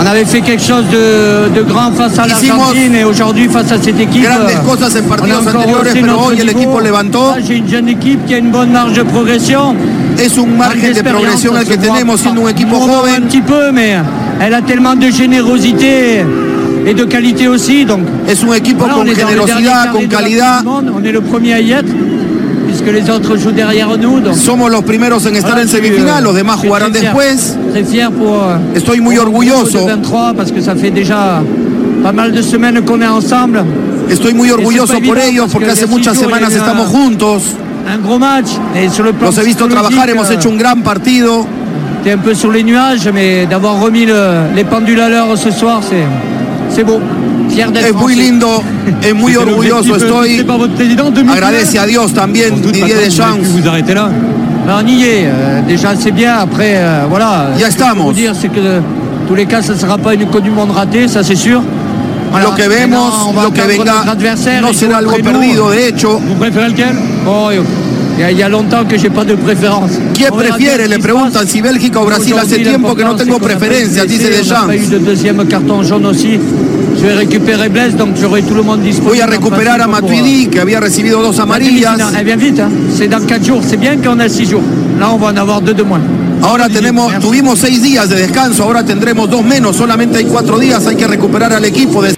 On avait fait quelque chose de, de grand face à l'Argentine et aujourd'hui face à cette équipe. euh, cosas en on a encore pero notre niveau. equipo levantó. Là, J'ai une jeune équipe qui a une bonne marge de progression. Es un margen de progresión el que tenemos siendo un equipo joven. Un petit peu, mais elle a tellement de générosité et de qualité aussi. Donc, Es un equipo voilà, con generosidad, con calidad. Monde. On est le premier à y être, puisque les autres jouent derrière nous. Donc, Somos los primeros en estar Voilà, en semifinal, euh, los demás je suis jugarán después. Très fier pour. euh, Estoy muy orgulloso. de 23 parce que ça fait déjà pas mal de semaines qu'on est ensemble. Estoy muy orgulloso por ellos parce porque que hace muchas semanas estamos un- juntos. Un gros match. Et sur le plan Los he visto trabajar, hemos euh, hecho un gran partido. T'es un peu sur les nuages, mais d'avoir remis le- les pendules à l'heure ce soir, c'est c'est beau. Fier d'être Es muy lindo, es muy orgulloso estoy. fixé par votre président, demi-finale. Agradece a Dios también, Didier maintenant, Deschamps. vous arrêter là. Ben, on y est. euh, déjà, c'est bien. Après, euh, voilà. Ya Ce que je peux estamos. dire, c'est que en tous les cas, ça ne sera pas une Coupe du Monde ratée, ça c'est sûr. Voilà. Lo que Maintenant, vemos, on va lo que venga, adversaire, no será algo perdido. De hecho, Vous préférez lequel? Bon, il y, a- il y a longtemps que j'ai pas de préférence. ¿quién prefiere? Le preguntan si Bélgica o Brasil. Hace tiempo que no tengo preferencias, dice Deschamps. Voy a recuperar a Matuidi, que había recibido dos amarillas. la demi-finale. Elle vient vite, hein. c'est dans 4 jours. C'est bien qu'on a 6 jours. Là, on va en avoir 2 de moins. Ahora tenemos, tuvimos seis días de descanso, ahora tendremos dos menos, solamente hay cuatro días, hay que recuperar al equipo. De...